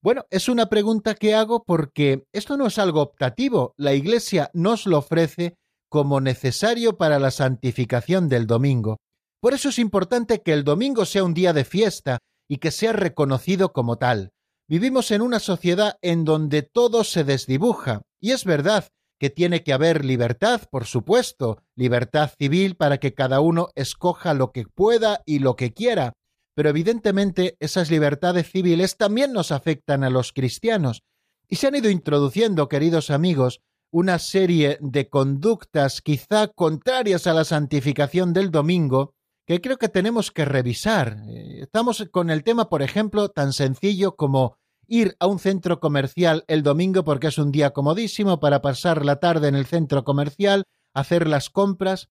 Bueno, es una pregunta que hago porque esto no es algo optativo, la Iglesia nos lo ofrece como necesario para la santificación del domingo. Por eso es importante que el domingo sea un día de fiesta y que sea reconocido como tal. Vivimos en una sociedad en donde todo se desdibuja, y es verdad que tiene que haber libertad, por supuesto, libertad civil para que cada uno escoja lo que pueda y lo que quiera, pero evidentemente esas libertades civiles también nos afectan a los cristianos, y se han ido introduciendo, queridos amigos, una serie de conductas quizá contrarias a la santificación del domingo, que creo que tenemos que revisar. Eh, estamos con el tema, por ejemplo, tan sencillo como ir a un centro comercial el domingo porque es un día comodísimo para pasar la tarde en el centro comercial, hacer las compras.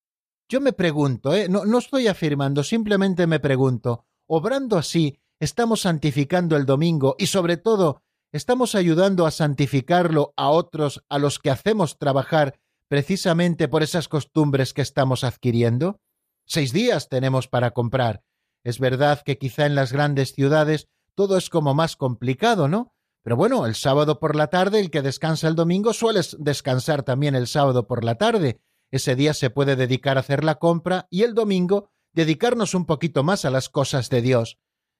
Yo me pregunto, ¿eh? no, no estoy afirmando, simplemente me pregunto, obrando así, estamos santificando el domingo y sobre todo estamos ayudando a santificarlo a otros a los que hacemos trabajar precisamente por esas costumbres que estamos adquiriendo? Seis días tenemos para comprar. Es verdad que quizá en las grandes ciudades todo es como más complicado, ¿no? Pero bueno, el sábado por la tarde, el que descansa el domingo suele descansar también el sábado por la tarde. Ese día se puede dedicar a hacer la compra y el domingo dedicarnos un poquito más a las cosas de Dios.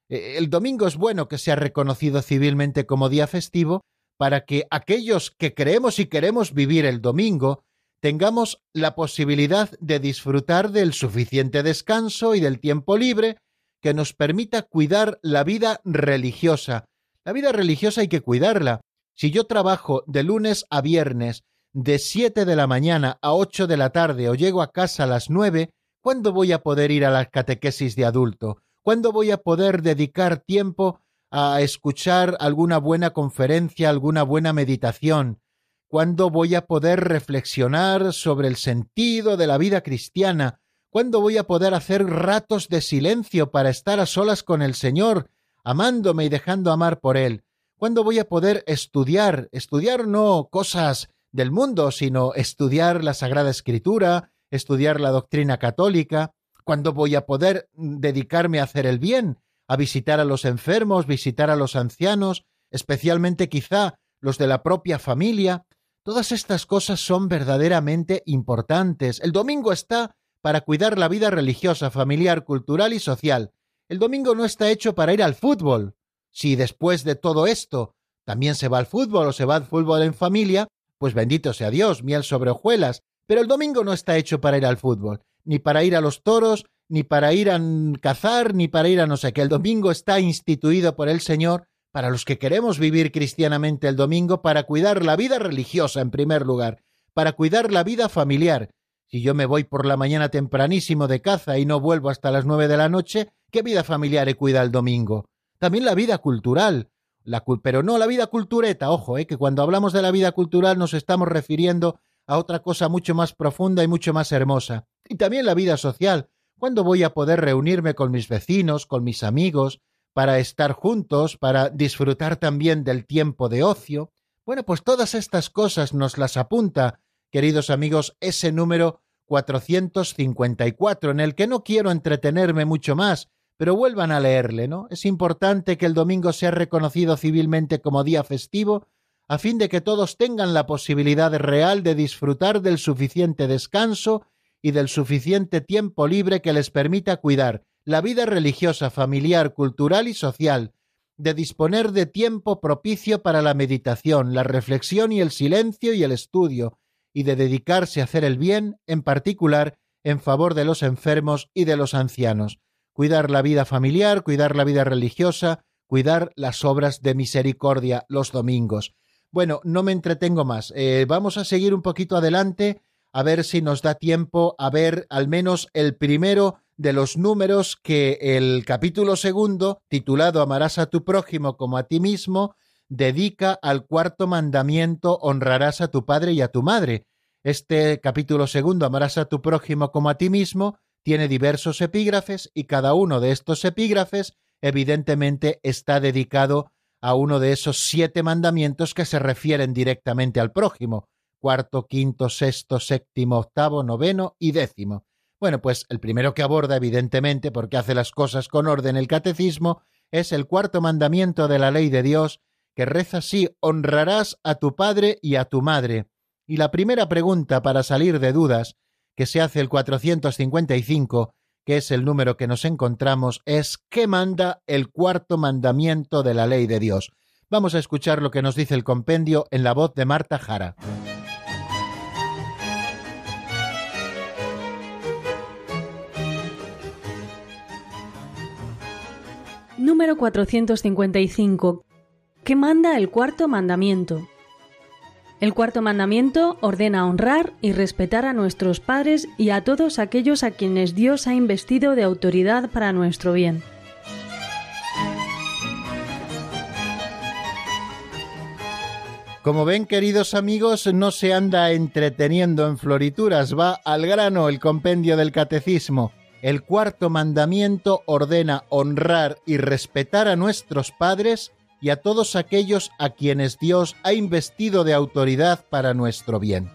E, el domingo es bueno que sea reconocido civilmente como día festivo para que aquellos que creemos y queremos vivir el domingo tengamos la posibilidad de disfrutar del suficiente descanso y del tiempo libre que nos permita cuidar la vida religiosa. La vida religiosa hay que cuidarla. Si yo trabajo de lunes a viernes, de siete de la mañana a ocho de la tarde o llego a casa a las nueve, ¿Cuándo voy a poder ir a la catequesis de adulto? ¿Cuándo voy a poder dedicar tiempo a escuchar alguna buena conferencia, alguna buena meditación? ¿Cuándo voy a poder reflexionar sobre el sentido de la vida cristiana? ¿Cuándo voy a poder hacer ratos de silencio para estar a solas con el Señor, amándome y dejando amar por Él? ¿Cuándo voy a poder estudiar? Estudiar no cosas del mundo, sino estudiar la Sagrada Escritura, estudiar la doctrina católica, cuándo voy a poder dedicarme a hacer el bien, a visitar a los enfermos, visitar a los ancianos, especialmente quizá los de la propia familia. Todas estas cosas son verdaderamente importantes. El domingo está para cuidar la vida religiosa, familiar, cultural y social. El domingo no está hecho para ir al fútbol. Si después de todo esto también se va al fútbol o se va al fútbol en familia, pues bendito sea Dios, miel sobre hojuelas, pero el domingo no está hecho para ir al fútbol, ni para ir a los toros, ni para ir a cazar, ni para ir a no sé qué. El domingo está instituido por el Señor para los que queremos vivir cristianamente el domingo, para cuidar la vida religiosa en primer lugar, para cuidar la vida familiar. Si yo me voy por la mañana tempranísimo de caza y no vuelvo hasta las nueve de la noche, ¿qué vida familiar he cuida el domingo? También la vida cultural, la, pero no la vida cultureta, ojo, eh, que cuando hablamos de la vida cultural nos estamos refiriendo a otra cosa mucho más profunda y mucho más hermosa. Y también la vida social. ¿Cuándo voy a poder reunirme con mis vecinos, con mis amigos, para estar juntos, para disfrutar también del tiempo de ocio? Bueno, pues todas estas cosas nos las apunta, queridos amigos, ese número 454, en el que no quiero entretenerme mucho más, pero vuelvan a leerle, ¿no? Es importante que el domingo sea reconocido civilmente como día festivo a fin de que todos tengan la posibilidad real de disfrutar del suficiente descanso y del suficiente tiempo libre que les permita cuidar la vida religiosa, familiar, cultural y social, de disponer de tiempo propicio para la meditación, la reflexión y el silencio y el estudio, y de dedicarse a hacer el bien, en particular en favor de los enfermos y de los ancianos. cuidar la vida familiar, cuidar la vida religiosa, cuidar las obras de misericordia los domingos. Bueno, no me entretengo más. Eh, vamos a seguir un poquito adelante a ver si nos da tiempo a ver al menos el primero de los números que el capítulo segundo, titulado Amarás a tu prójimo como a ti mismo, dedica al cuarto mandamiento honrarás a tu padre y a tu madre. Este capítulo segundo, Amarás a tu prójimo como a ti mismo, tiene diversos epígrafes y cada uno de estos epígrafes evidentemente está dedicado a uno de esos siete mandamientos que se refieren directamente al prójimo, cuarto, quinto, sexto, séptimo, octavo, noveno y décimo. Bueno, pues el primero que aborda, evidentemente, porque hace las cosas con orden el catecismo, es el cuarto mandamiento de la ley de Dios, que reza así, honrarás a tu padre y a tu madre. Y la primera pregunta para salir de dudas que se hace el 455 que es el número que nos encontramos, es ¿qué manda el cuarto mandamiento de la ley de Dios? Vamos a escuchar lo que nos dice el compendio en la voz de Marta Jara. Número 455. ¿Qué manda el cuarto mandamiento? El cuarto mandamiento ordena honrar y respetar a nuestros padres y a todos aquellos a quienes Dios ha investido de autoridad para nuestro bien. Como ven, queridos amigos, no se anda entreteniendo en florituras, va al grano el compendio del catecismo. El cuarto mandamiento ordena honrar y respetar a nuestros padres y a todos aquellos a quienes Dios ha investido de autoridad para nuestro bien.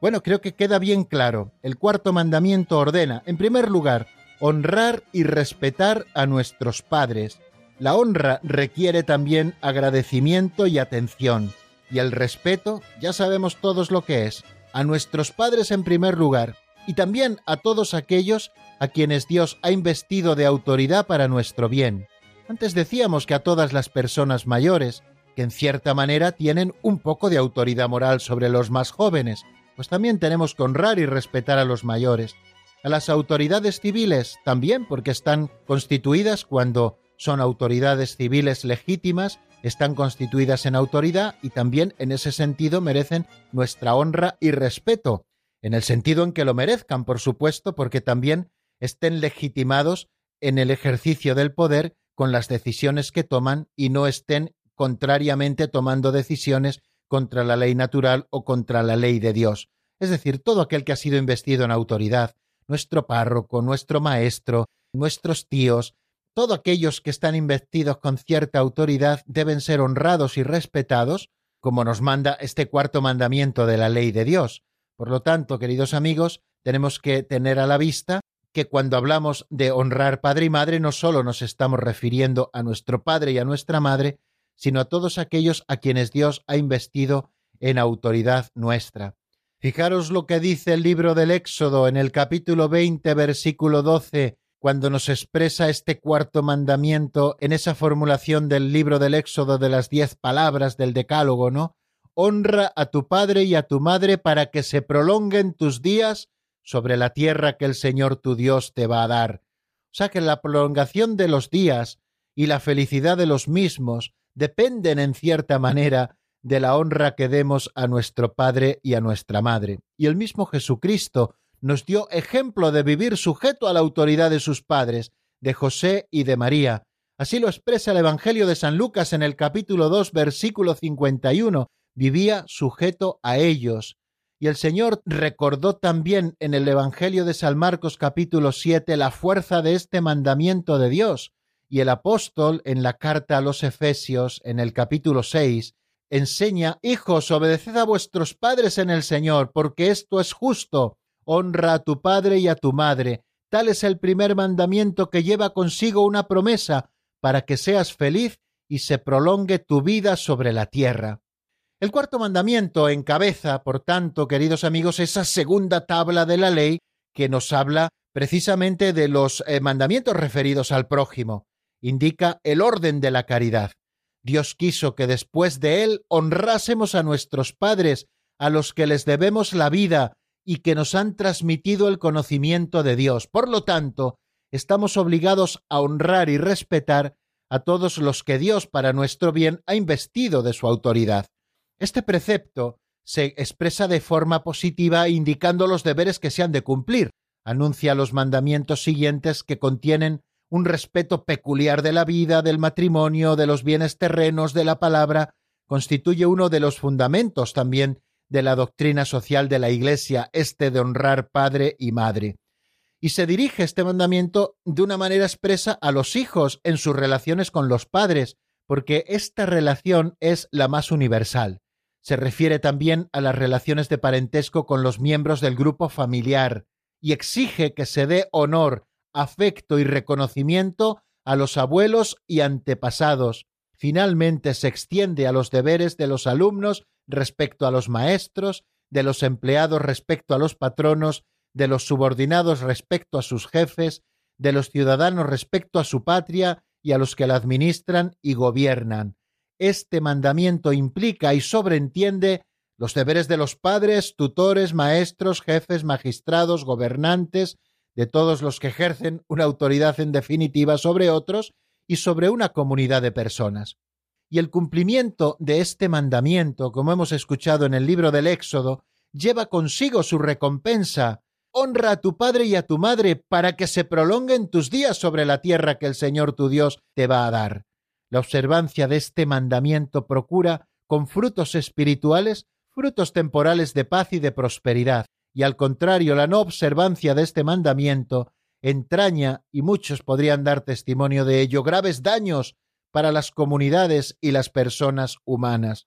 Bueno, creo que queda bien claro. El cuarto mandamiento ordena, en primer lugar, honrar y respetar a nuestros padres. La honra requiere también agradecimiento y atención. Y el respeto, ya sabemos todos lo que es, a nuestros padres en primer lugar, y también a todos aquellos a quienes Dios ha investido de autoridad para nuestro bien. Antes decíamos que a todas las personas mayores, que en cierta manera tienen un poco de autoridad moral sobre los más jóvenes, pues también tenemos que honrar y respetar a los mayores. A las autoridades civiles también, porque están constituidas cuando son autoridades civiles legítimas, están constituidas en autoridad y también en ese sentido merecen nuestra honra y respeto, en el sentido en que lo merezcan, por supuesto, porque también estén legitimados en el ejercicio del poder con las decisiones que toman y no estén contrariamente tomando decisiones contra la ley natural o contra la ley de Dios. Es decir, todo aquel que ha sido investido en autoridad, nuestro párroco, nuestro maestro, nuestros tíos, todos aquellos que están investidos con cierta autoridad deben ser honrados y respetados, como nos manda este cuarto mandamiento de la ley de Dios. Por lo tanto, queridos amigos, tenemos que tener a la vista que cuando hablamos de honrar padre y madre no solo nos estamos refiriendo a nuestro padre y a nuestra madre, sino a todos aquellos a quienes Dios ha investido en autoridad nuestra. Fijaros lo que dice el libro del Éxodo en el capítulo 20, versículo 12, cuando nos expresa este cuarto mandamiento en esa formulación del libro del Éxodo de las diez palabras del Decálogo, ¿no? Honra a tu padre y a tu madre para que se prolonguen tus días sobre la tierra que el Señor tu Dios te va a dar. O sea que la prolongación de los días y la felicidad de los mismos dependen en cierta manera de la honra que demos a nuestro Padre y a nuestra Madre. Y el mismo Jesucristo nos dio ejemplo de vivir sujeto a la autoridad de sus padres, de José y de María. Así lo expresa el Evangelio de San Lucas en el capítulo 2, versículo 51. Vivía sujeto a ellos. Y el Señor recordó también en el Evangelio de San Marcos capítulo 7 la fuerza de este mandamiento de Dios. Y el apóstol en la carta a los Efesios en el capítulo 6 enseña, Hijos, obedeced a vuestros padres en el Señor, porque esto es justo. Honra a tu padre y a tu madre. Tal es el primer mandamiento que lleva consigo una promesa para que seas feliz y se prolongue tu vida sobre la tierra. El cuarto mandamiento encabeza, por tanto, queridos amigos, esa segunda tabla de la ley que nos habla precisamente de los eh, mandamientos referidos al prójimo. Indica el orden de la caridad. Dios quiso que después de él honrásemos a nuestros padres, a los que les debemos la vida y que nos han transmitido el conocimiento de Dios. Por lo tanto, estamos obligados a honrar y respetar a todos los que Dios para nuestro bien ha investido de su autoridad. Este precepto se expresa de forma positiva indicando los deberes que se han de cumplir, anuncia los mandamientos siguientes que contienen un respeto peculiar de la vida, del matrimonio, de los bienes terrenos, de la palabra, constituye uno de los fundamentos también de la doctrina social de la Iglesia, este de honrar padre y madre. Y se dirige este mandamiento de una manera expresa a los hijos en sus relaciones con los padres, porque esta relación es la más universal. Se refiere también a las relaciones de parentesco con los miembros del grupo familiar y exige que se dé honor, afecto y reconocimiento a los abuelos y antepasados. Finalmente se extiende a los deberes de los alumnos respecto a los maestros, de los empleados respecto a los patronos, de los subordinados respecto a sus jefes, de los ciudadanos respecto a su patria y a los que la administran y gobiernan. Este mandamiento implica y sobreentiende los deberes de los padres, tutores, maestros, jefes, magistrados, gobernantes, de todos los que ejercen una autoridad en definitiva sobre otros y sobre una comunidad de personas. Y el cumplimiento de este mandamiento, como hemos escuchado en el libro del Éxodo, lleva consigo su recompensa. Honra a tu padre y a tu madre para que se prolonguen tus días sobre la tierra que el Señor tu Dios te va a dar. La observancia de este mandamiento procura, con frutos espirituales, frutos temporales de paz y de prosperidad, y al contrario, la no observancia de este mandamiento entraña, y muchos podrían dar testimonio de ello, graves daños para las comunidades y las personas humanas.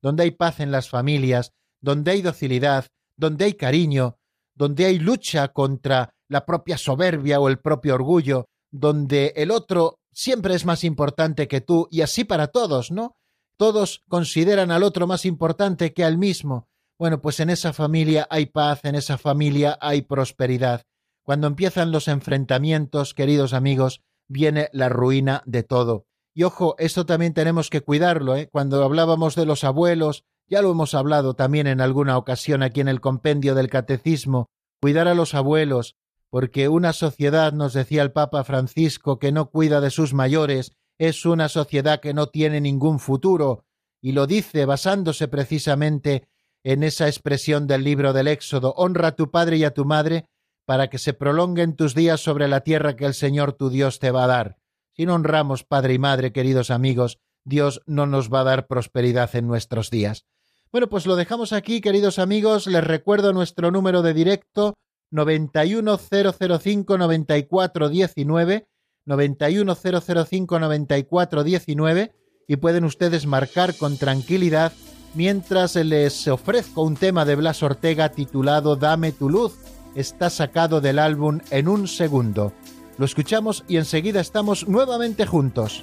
Donde hay paz en las familias, donde hay docilidad, donde hay cariño, donde hay lucha contra la propia soberbia o el propio orgullo, donde el otro siempre es más importante que tú, y así para todos, ¿no? Todos consideran al otro más importante que al mismo. Bueno, pues en esa familia hay paz, en esa familia hay prosperidad. Cuando empiezan los enfrentamientos, queridos amigos, viene la ruina de todo. Y ojo, esto también tenemos que cuidarlo, ¿eh? Cuando hablábamos de los abuelos, ya lo hemos hablado también en alguna ocasión aquí en el compendio del catecismo, cuidar a los abuelos, porque una sociedad, nos decía el Papa Francisco, que no cuida de sus mayores, es una sociedad que no tiene ningún futuro, y lo dice basándose precisamente en esa expresión del libro del Éxodo, honra a tu padre y a tu madre, para que se prolonguen tus días sobre la tierra que el Señor tu Dios te va a dar. Si no honramos padre y madre, queridos amigos, Dios no nos va a dar prosperidad en nuestros días. Bueno, pues lo dejamos aquí, queridos amigos. Les recuerdo nuestro número de directo 910059419, 910059419 y pueden ustedes marcar con tranquilidad mientras les ofrezco un tema de Blas Ortega titulado Dame tu luz. Está sacado del álbum en un segundo. Lo escuchamos y enseguida estamos nuevamente juntos.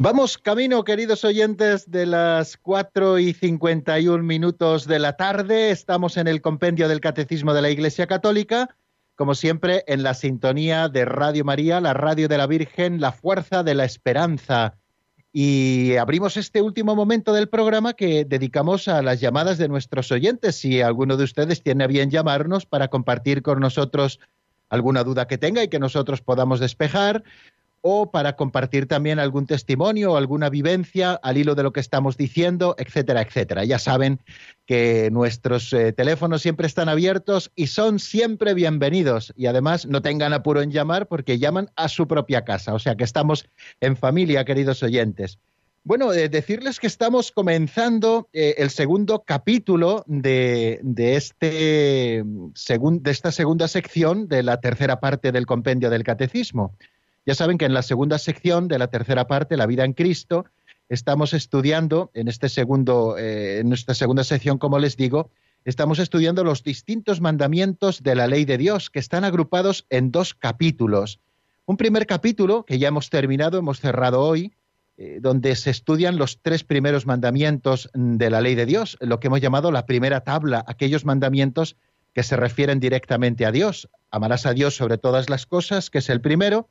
Vamos camino, queridos oyentes, de las 4 y 51 minutos de la tarde. Estamos en el compendio del Catecismo de la Iglesia Católica, como siempre, en la sintonía de Radio María, la radio de la Virgen, la fuerza de la esperanza. Y abrimos este último momento del programa que dedicamos a las llamadas de nuestros oyentes. Si alguno de ustedes tiene a bien llamarnos para compartir con nosotros alguna duda que tenga y que nosotros podamos despejar, o para compartir también algún testimonio o alguna vivencia al hilo de lo que estamos diciendo, etcétera, etcétera. Ya saben que nuestros eh, teléfonos siempre están abiertos y son siempre bienvenidos. Y además no tengan apuro en llamar porque llaman a su propia casa. O sea que estamos en familia, queridos oyentes. Bueno, eh, decirles que estamos comenzando eh, el segundo capítulo de, este, de esta segunda sección de la tercera parte del compendio del catecismo. Ya saben que en la segunda sección de la tercera parte, La vida en Cristo, estamos estudiando, en, este segundo, eh, en esta segunda sección, como les digo, estamos estudiando los distintos mandamientos de la ley de Dios, que están agrupados en dos capítulos. Un primer capítulo, que ya hemos terminado, hemos cerrado hoy, eh, donde se estudian los tres primeros mandamientos de la ley de Dios, lo que hemos llamado la primera tabla, aquellos mandamientos que se refieren directamente a Dios. Amarás a Dios sobre todas las cosas, que es el primero,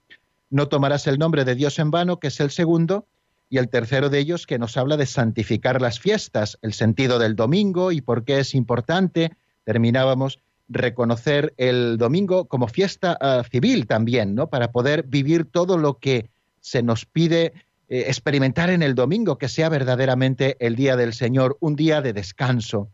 no tomarás el nombre de Dios en vano, que es el segundo, y el tercero de ellos que nos habla de santificar las fiestas, el sentido del domingo y por qué es importante. Terminábamos reconocer el domingo como fiesta ah, civil también, ¿no? Para poder vivir todo lo que se nos pide eh, experimentar en el domingo, que sea verdaderamente el día del Señor, un día de descanso.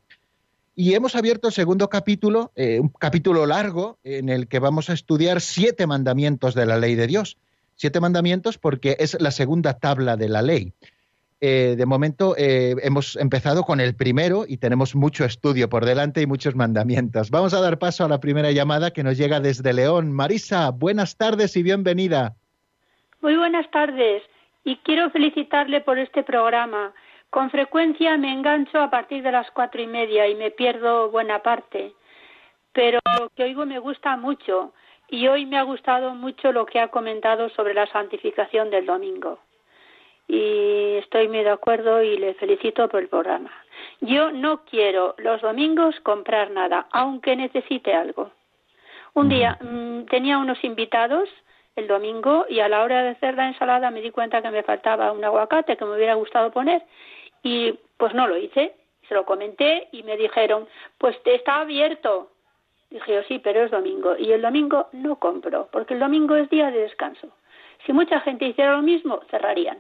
Y hemos abierto el segundo capítulo, eh, un capítulo largo, en el que vamos a estudiar siete mandamientos de la ley de Dios. Siete mandamientos porque es la segunda tabla de la ley. Eh, de momento eh, hemos empezado con el primero y tenemos mucho estudio por delante y muchos mandamientos. Vamos a dar paso a la primera llamada que nos llega desde León. Marisa, buenas tardes y bienvenida. Muy buenas tardes y quiero felicitarle por este programa. Con frecuencia me engancho a partir de las cuatro y media y me pierdo buena parte, pero lo que oigo me gusta mucho y hoy me ha gustado mucho lo que ha comentado sobre la santificación del domingo. Y estoy muy de acuerdo y le felicito por el programa. Yo no quiero los domingos comprar nada, aunque necesite algo. Un día mm, tenía unos invitados el domingo y a la hora de hacer la ensalada me di cuenta que me faltaba un aguacate que me hubiera gustado poner y pues no lo hice. Se lo comenté y me dijeron, pues te está abierto. Dije yo, sí, pero es domingo. Y el domingo no compro, porque el domingo es día de descanso. Si mucha gente hiciera lo mismo, cerrarían.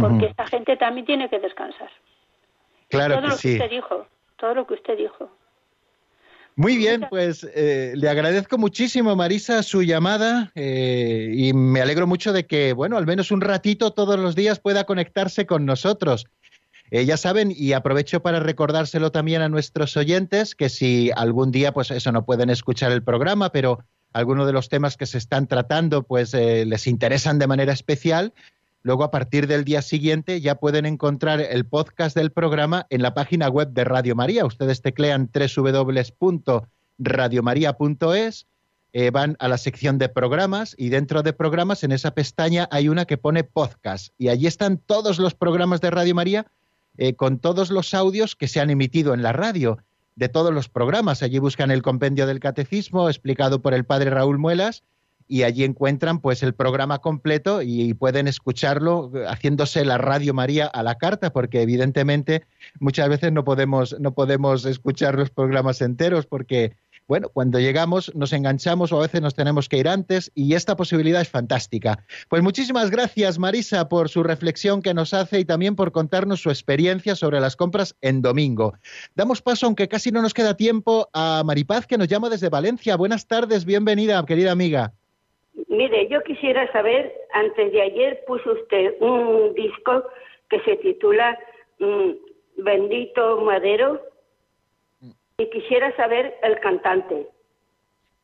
Porque esta gente también tiene que descansar. Claro todo que lo sí. que usted dijo, todo lo que usted dijo. Muy bien, pues eh, le agradezco muchísimo, Marisa, su llamada eh, y me alegro mucho de que, bueno, al menos un ratito todos los días pueda conectarse con nosotros. Eh, ya saben, y aprovecho para recordárselo también a nuestros oyentes, que si algún día, pues eso, no pueden escuchar el programa, pero algunos de los temas que se están tratando, pues eh, les interesan de manera especial, luego a partir del día siguiente ya pueden encontrar el podcast del programa en la página web de Radio María. Ustedes teclean www.radiomaria.es. Eh, van a la sección de programas y dentro de programas en esa pestaña hay una que pone podcast y allí están todos los programas de Radio María eh, con todos los audios que se han emitido en la radio de todos los programas. Allí buscan el compendio del catecismo explicado por el padre Raúl Muelas y allí encuentran pues el programa completo y, pueden escucharlo haciéndose la Radio María a la carta porque evidentemente muchas veces no podemos no podemos escuchar los programas enteros porque bueno, cuando llegamos nos enganchamos o a veces nos tenemos que ir antes y esta posibilidad es fantástica. Pues muchísimas gracias Marisa por su reflexión que nos hace y también por contarnos su experiencia sobre las compras en domingo. Damos paso, aunque casi no nos queda tiempo, a Maripaz que nos llama desde Valencia. Buenas tardes, bienvenida, querida amiga. Mire, yo quisiera saber, antes de ayer puso usted un disco que se titula mm, Bendito Madero quisiera saber el cantante.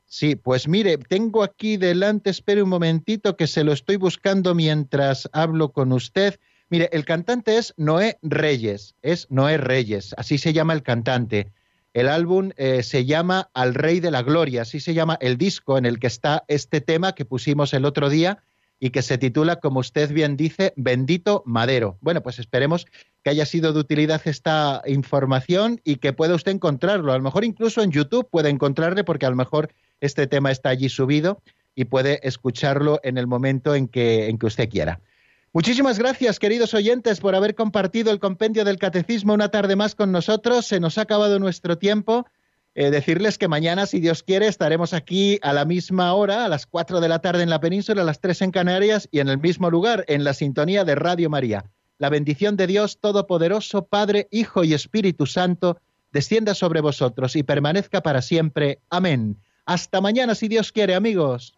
Sí, pues mire, tengo aquí delante, espere un momentito que se lo estoy buscando mientras hablo con usted. Mire, el cantante es Noé Reyes, es Noé Reyes, así se llama el cantante. El álbum eh, se llama Al Rey de la Gloria, así se llama el disco en el que está este tema que pusimos el otro día y que se titula, como usted bien dice, Bendito Madero. Bueno, pues esperemos que haya sido de utilidad esta información y que pueda usted encontrarlo. A lo mejor incluso en YouTube puede encontrarle porque a lo mejor este tema está allí subido y puede escucharlo en el momento en que, en que usted quiera. Muchísimas gracias, queridos oyentes, por haber compartido el compendio del catecismo una tarde más con nosotros. Se nos ha acabado nuestro tiempo. Eh, decirles que mañana, si Dios quiere, estaremos aquí a la misma hora, a las 4 de la tarde en la península, a las 3 en Canarias y en el mismo lugar, en la sintonía de Radio María. La bendición de Dios Todopoderoso, Padre, Hijo y Espíritu Santo, descienda sobre vosotros y permanezca para siempre. Amén. Hasta mañana, si Dios quiere, amigos.